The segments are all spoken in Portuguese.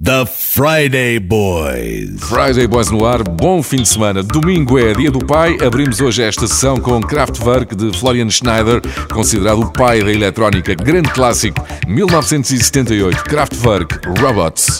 The Friday Boys. Friday Boys no ar, bom fim de semana. Domingo é dia do pai. Abrimos hoje esta sessão com Kraftwerk de Florian Schneider, considerado o pai da eletrónica. Grande clássico, 1978. Kraftwerk Robots.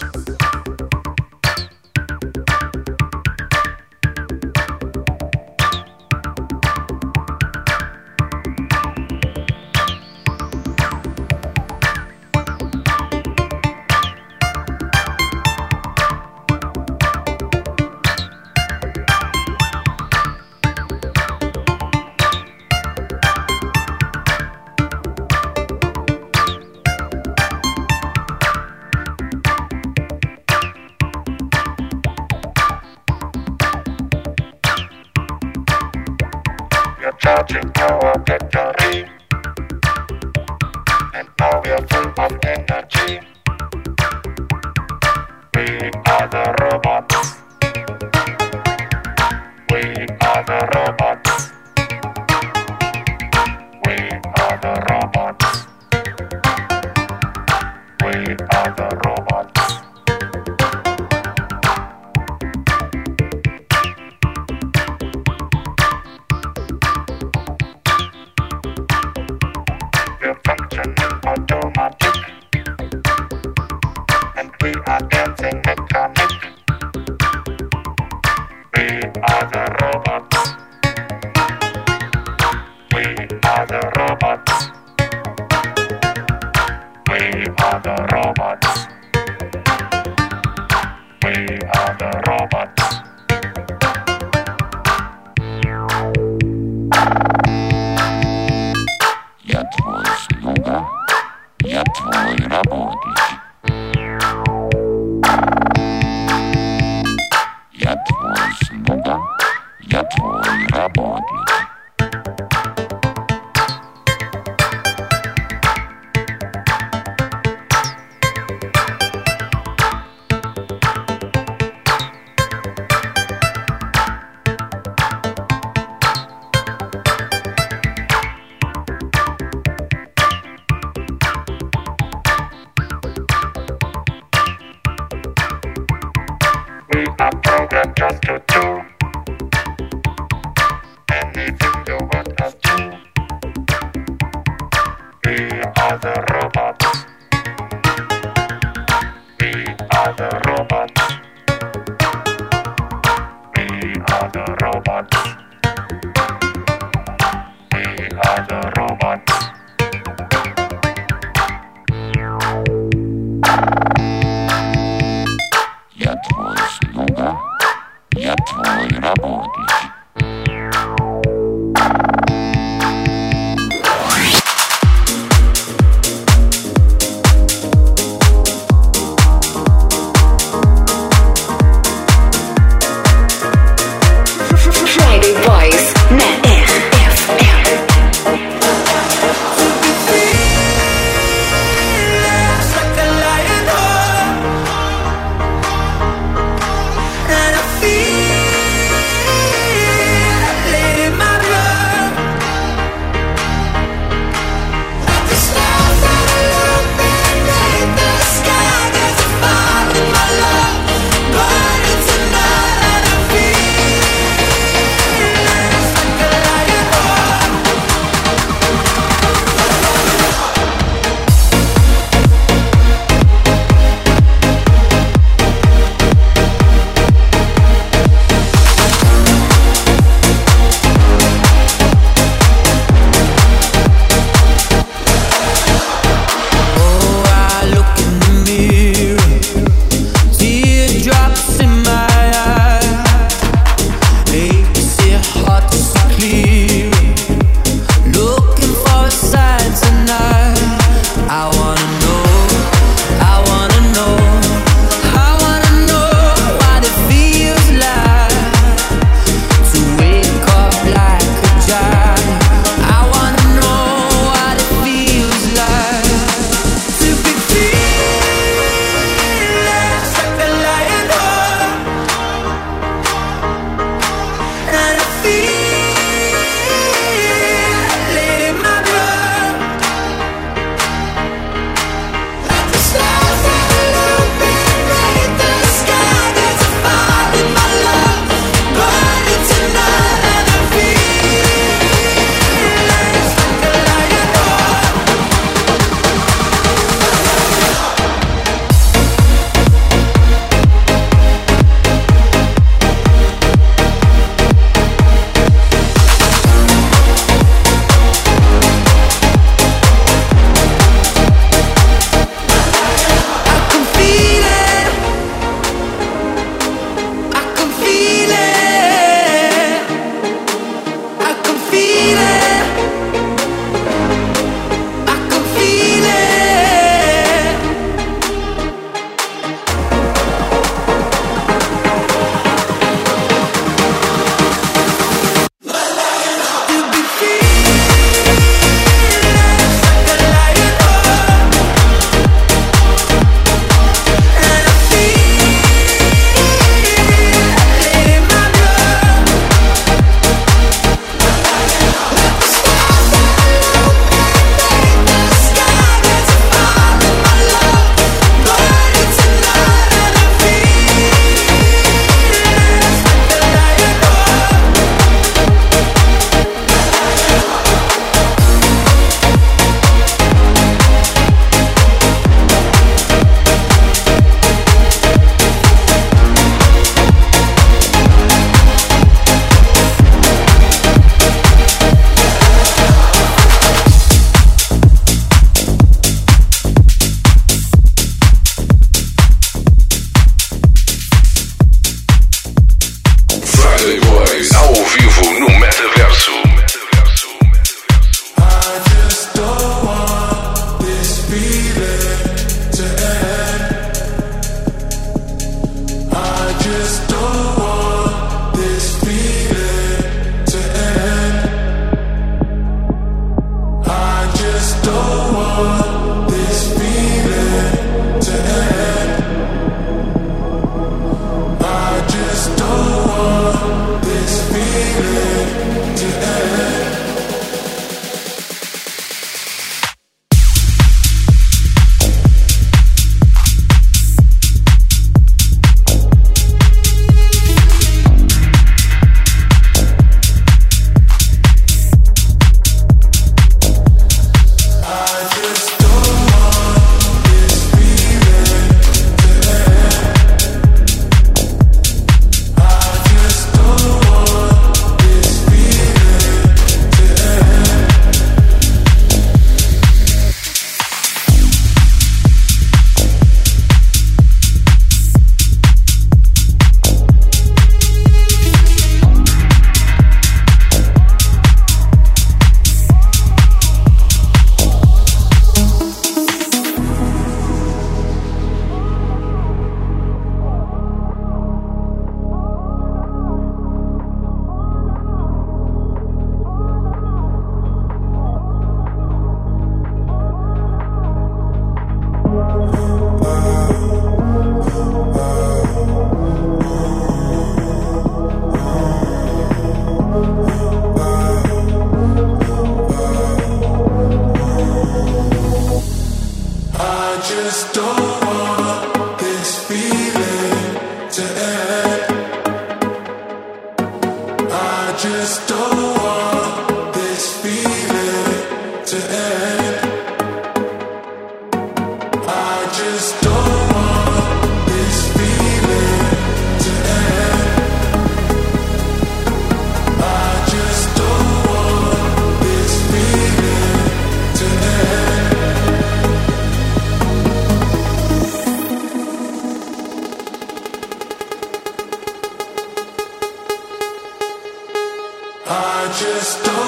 just don't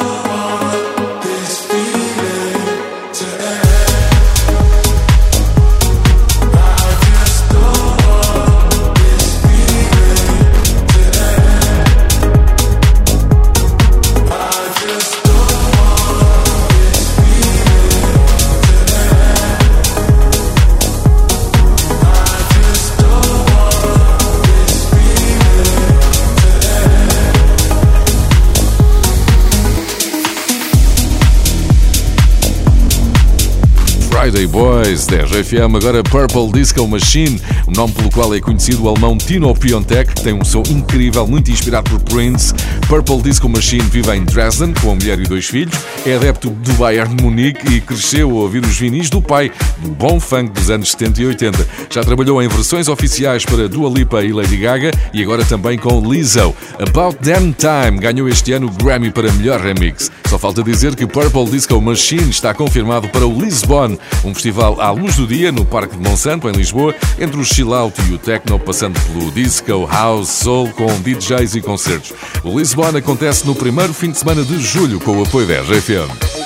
Boy. 10 FM, agora Purple Disco Machine, o nome pelo qual é conhecido o alemão Tino Piontek, que tem um som incrível, muito inspirado por Prince. Purple Disco Machine vive em Dresden com a mulher e dois filhos, é adepto do Bayern Munique e cresceu a ouvir os vinis do pai, do bom funk dos anos 70 e 80. Já trabalhou em versões oficiais para Dua Lipa e Lady Gaga e agora também com Lizzo. About Damn Time ganhou este ano o Grammy para melhor remix. Só falta dizer que Purple Disco Machine está confirmado para o Lisbon, um festival festival à luz do dia no Parque de Monsanto, em Lisboa, entre o chillout e o techno, passando pelo disco, house, soul, com DJs e concertos. O Lisbon acontece no primeiro fim de semana de julho com o apoio da RFM.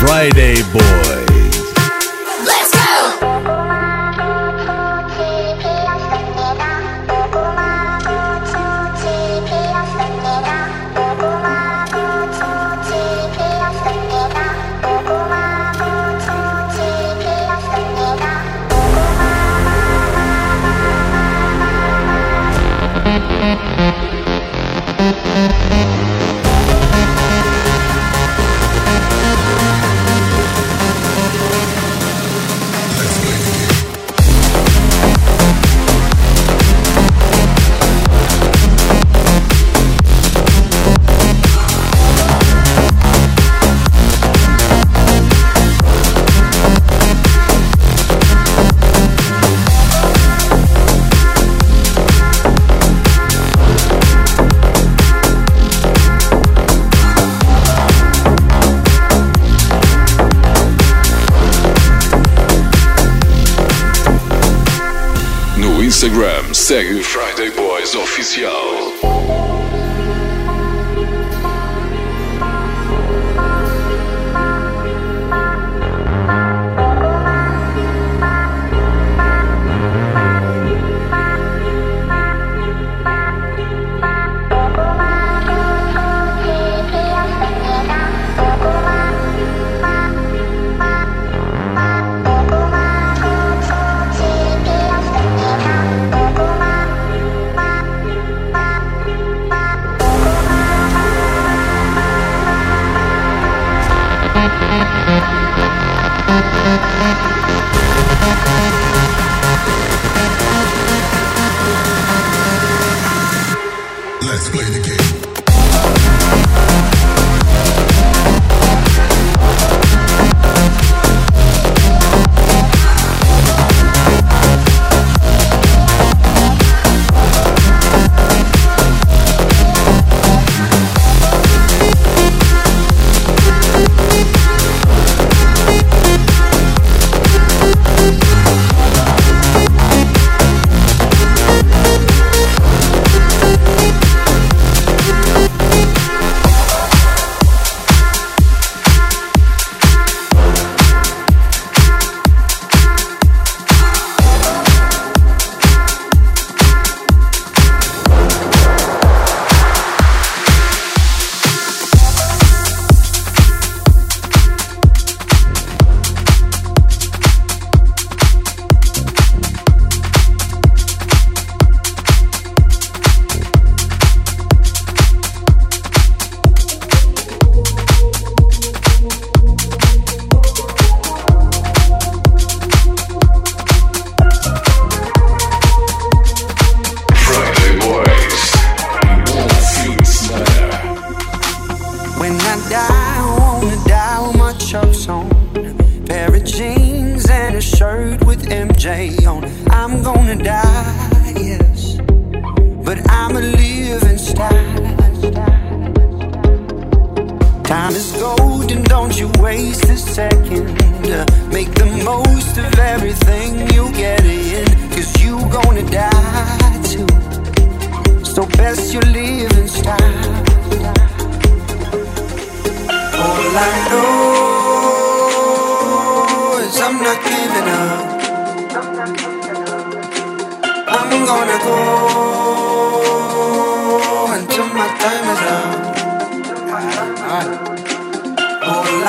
Friday Boys. Instagram, segue Friday Boys Oficial.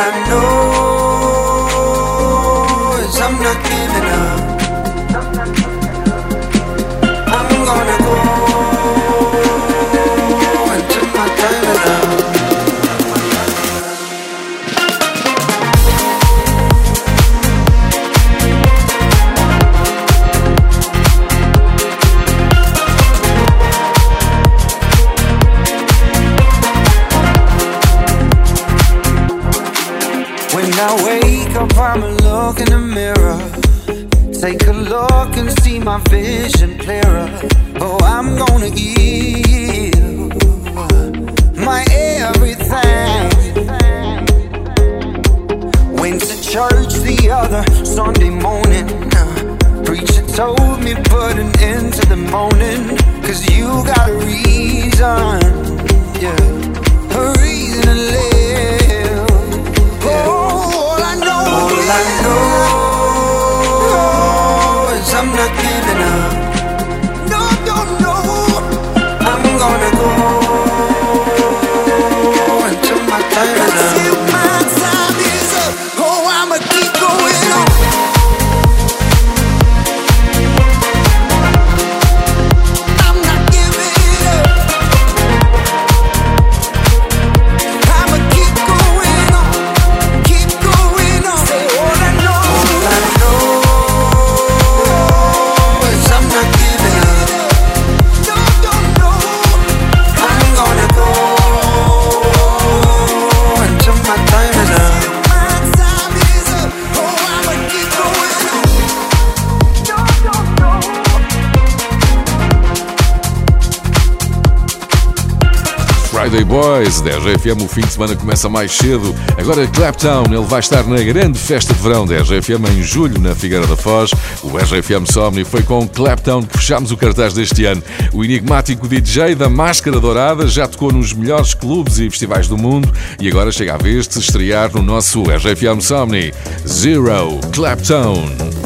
I know is I'm not giving up. Boys. 10 FM, o fim de semana começa mais cedo. Agora Claptown, ele vai estar na grande festa de verão 10 FM em julho, na Figueira da Foz. O RFM Somni foi com Claptown que fechámos o cartaz deste ano. O enigmático DJ da Máscara Dourada já tocou nos melhores clubes e festivais do mundo e agora chega a vez de se estrear no nosso RFM Somni. Zero Claptown.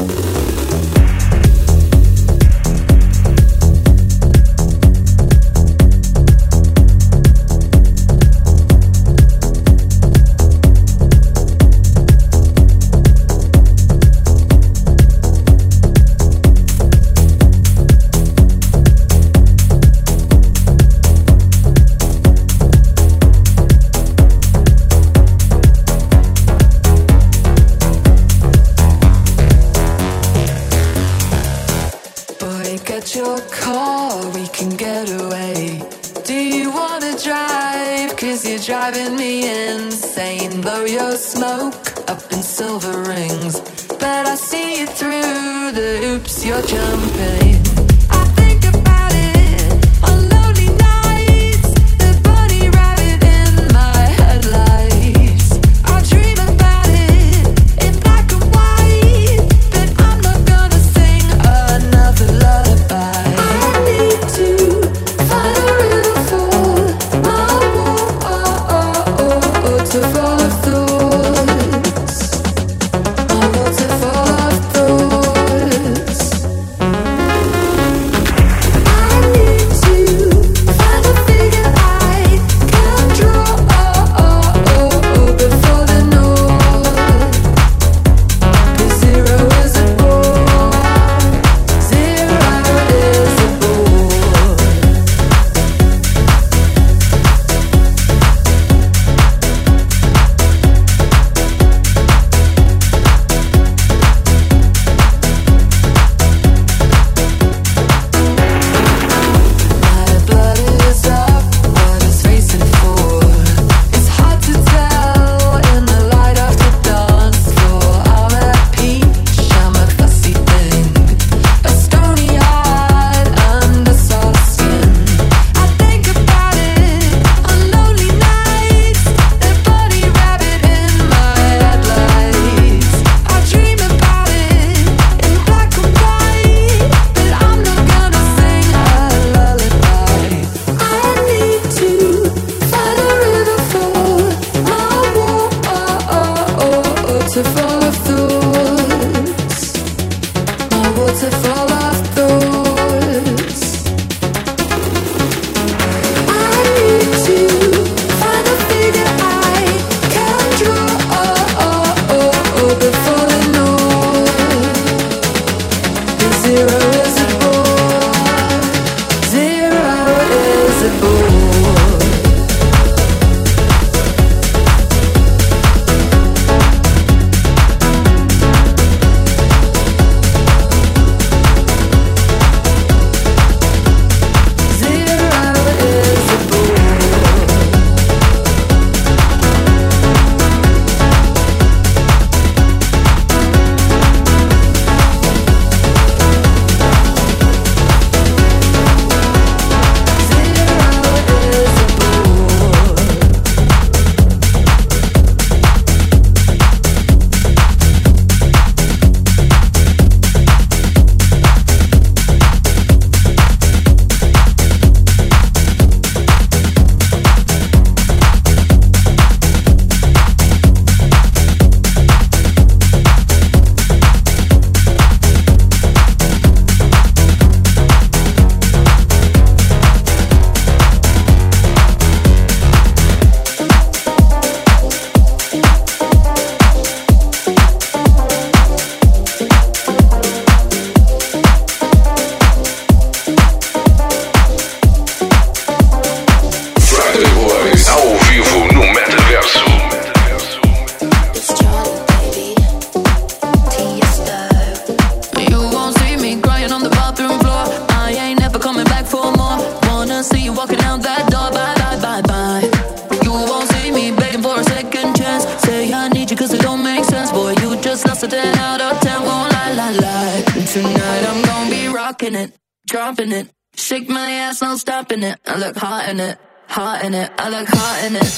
in it, I look hot in it, hot in it, I look hot in it.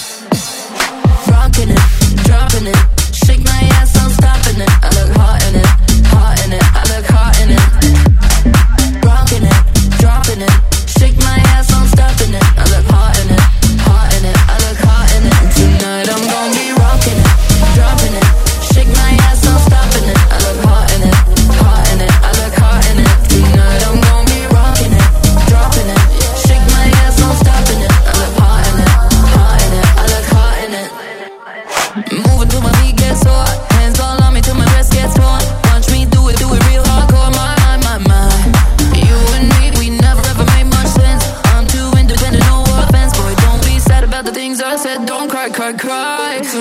Rocking it, dropping it, shake my ass, I'm stopping it. I look hot in it, hot in it, I look hot in it. Rocking it, dropping it, shake my ass, I'm stopping it. I look hot in it, hot in it, I look hot in it. Tonight I'm gonna be rocking it, dropping it, shake my ass, I'm stopping it. I look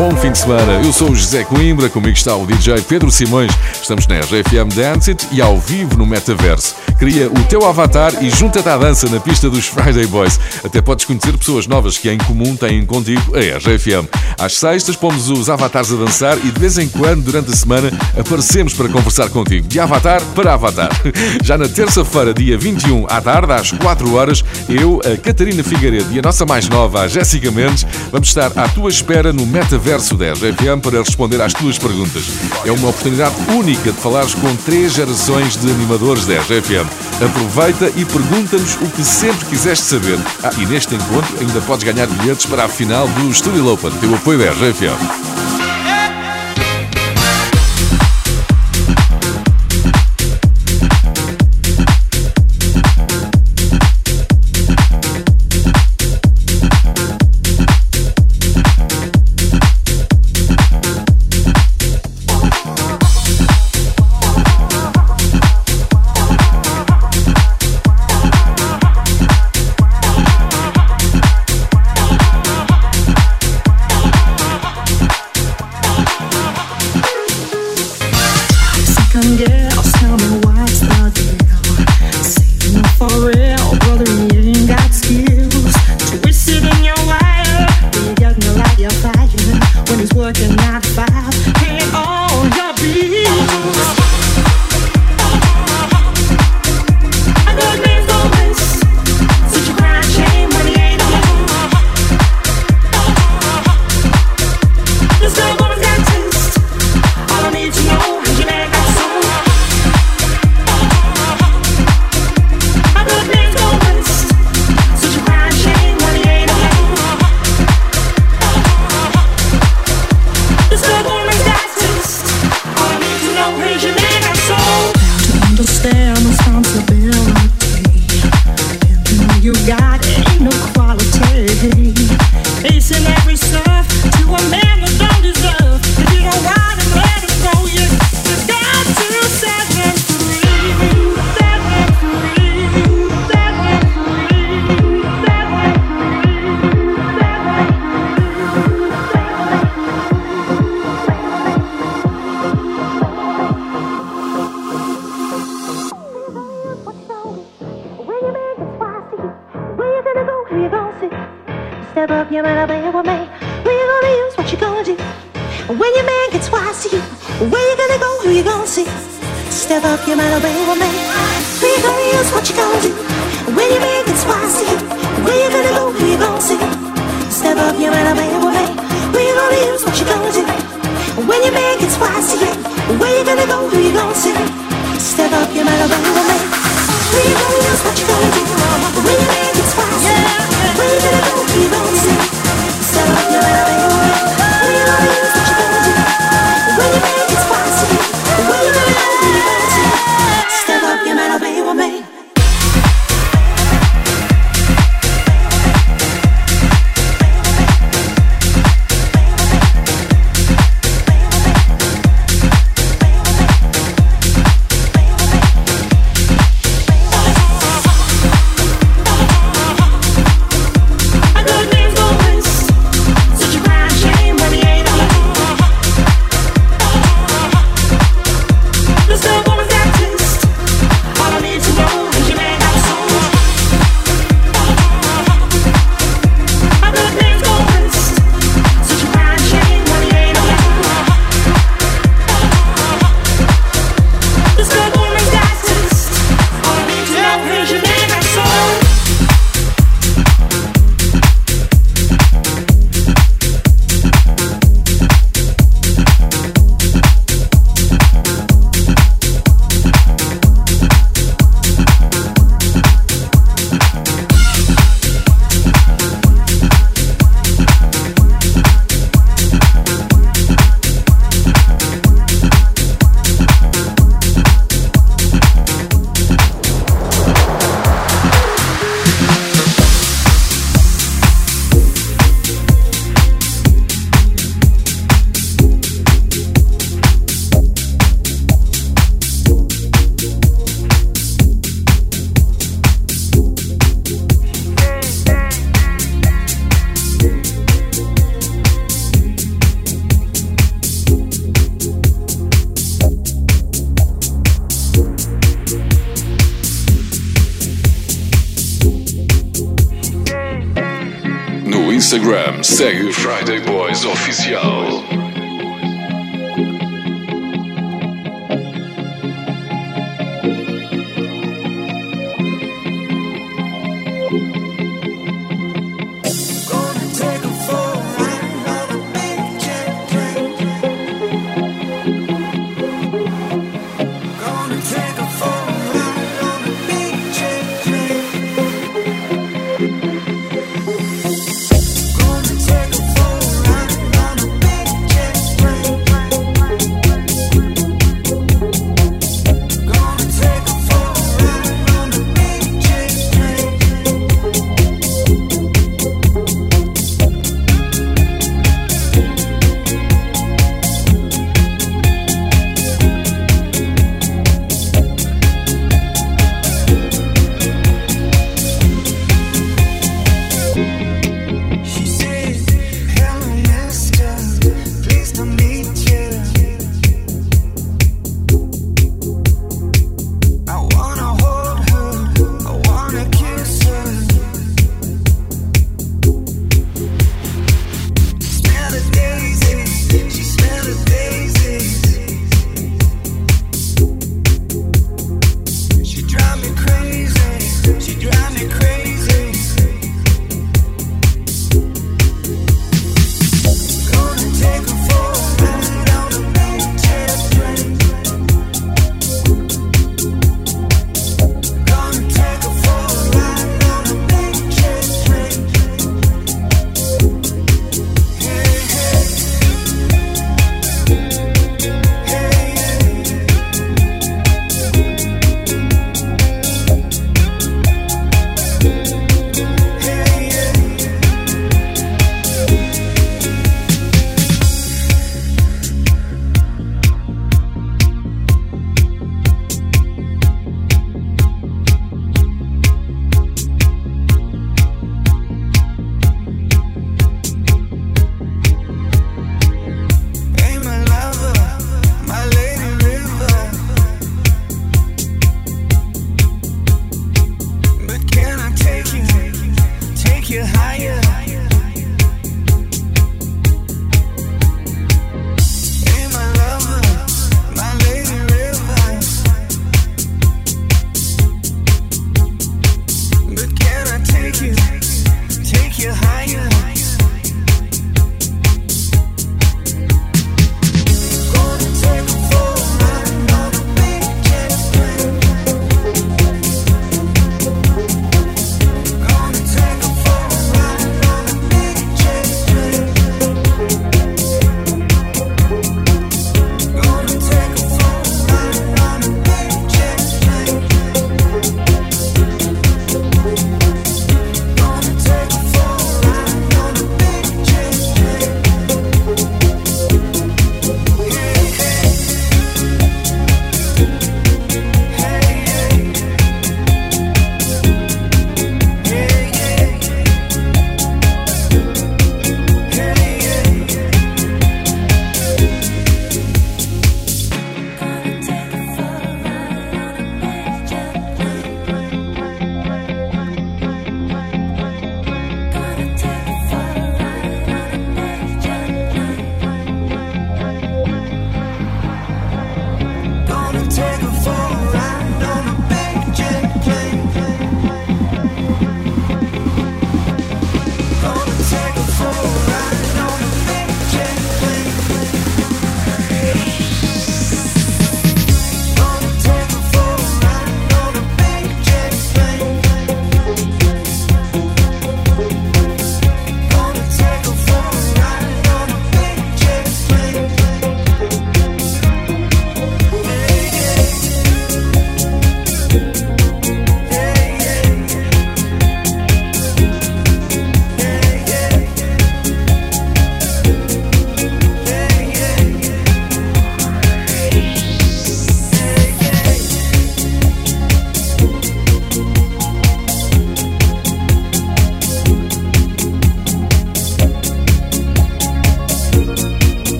Bom fim de semana. Eu sou o José Coimbra, comigo está o DJ Pedro Simões. Estamos na RFM Dance It e ao vivo no Metaverso. Cria o teu avatar e junta-te à dança na pista dos Friday Boys. Até podes conhecer pessoas novas que em comum têm contigo a RFM. Às sextas pomos os avatares a dançar e de vez em quando, durante a semana, aparecemos para conversar contigo. De avatar para avatar. Já na terça-feira, dia 21 à tarde, às 4 horas, eu, a Catarina Figueiredo e a nossa mais nova, a Jéssica Mendes, vamos estar à tua espera no metaverso da RFM para responder às tuas perguntas. É uma oportunidade única de falares com três gerações de animadores da RFM. Aproveita e pergunta-nos o que sempre quiseste saber. Ah, e neste encontro ainda podes ganhar bilhetes para a final do Studio Open, teu apoio da RFM.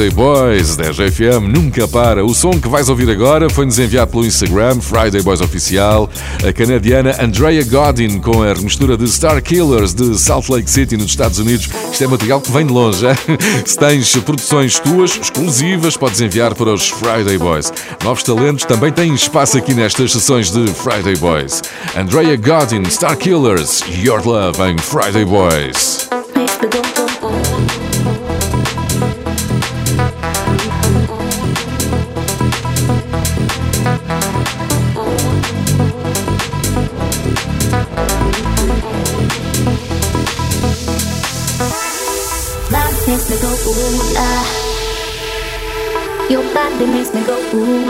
Friday Boys da RFM nunca para. O som que vais ouvir agora foi-nos enviado pelo Instagram, Friday Boys Oficial, a canadiana Andrea Godin com a remistura de Star Killers de Salt Lake City, nos Estados Unidos. Isto é material que vem de longe. Hein? Se tens produções tuas, exclusivas, podes enviar para os Friday Boys. Novos talentos também têm espaço aqui nestas sessões de Friday Boys. Andrea Godin, Star Killers, Your Love em Friday Boys. Makes me go ooh.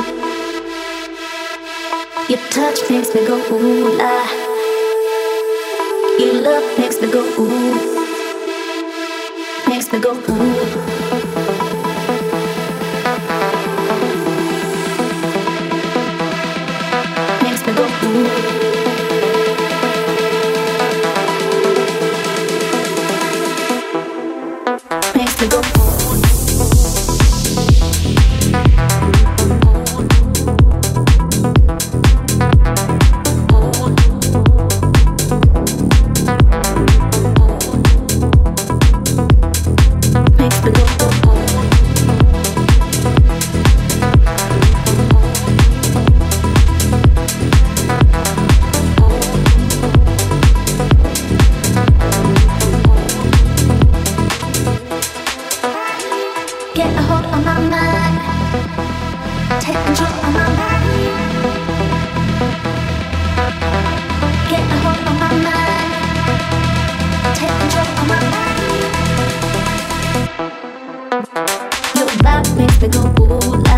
Your touch makes me go ooh la. Your love makes me go ooh. Makes me go ooh. Get a hold on my mind. Take control of my. Get a hold on my mind. Take control of my me go ooh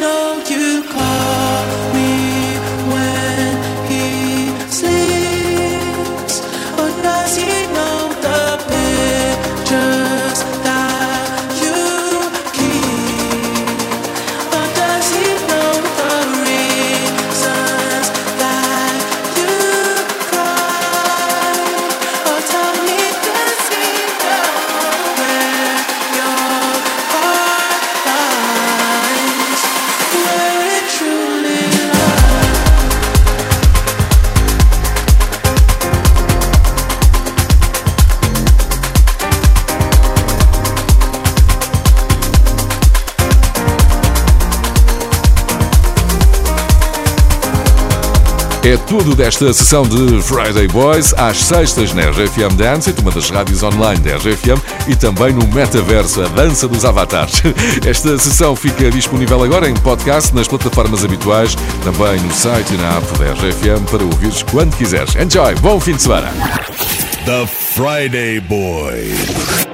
know you É tudo desta sessão de Friday Boys às sextas na RFM Dance, uma das rádios online da RFM e também no Metaverso, a dança dos avatares. Esta sessão fica disponível agora em podcast nas plataformas habituais, também no site e na app da RFM para ouvires quando quiseres. Enjoy! Bom fim de semana! The Friday Boys.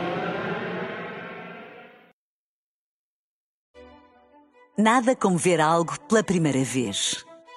Nada como ver algo pela primeira vez.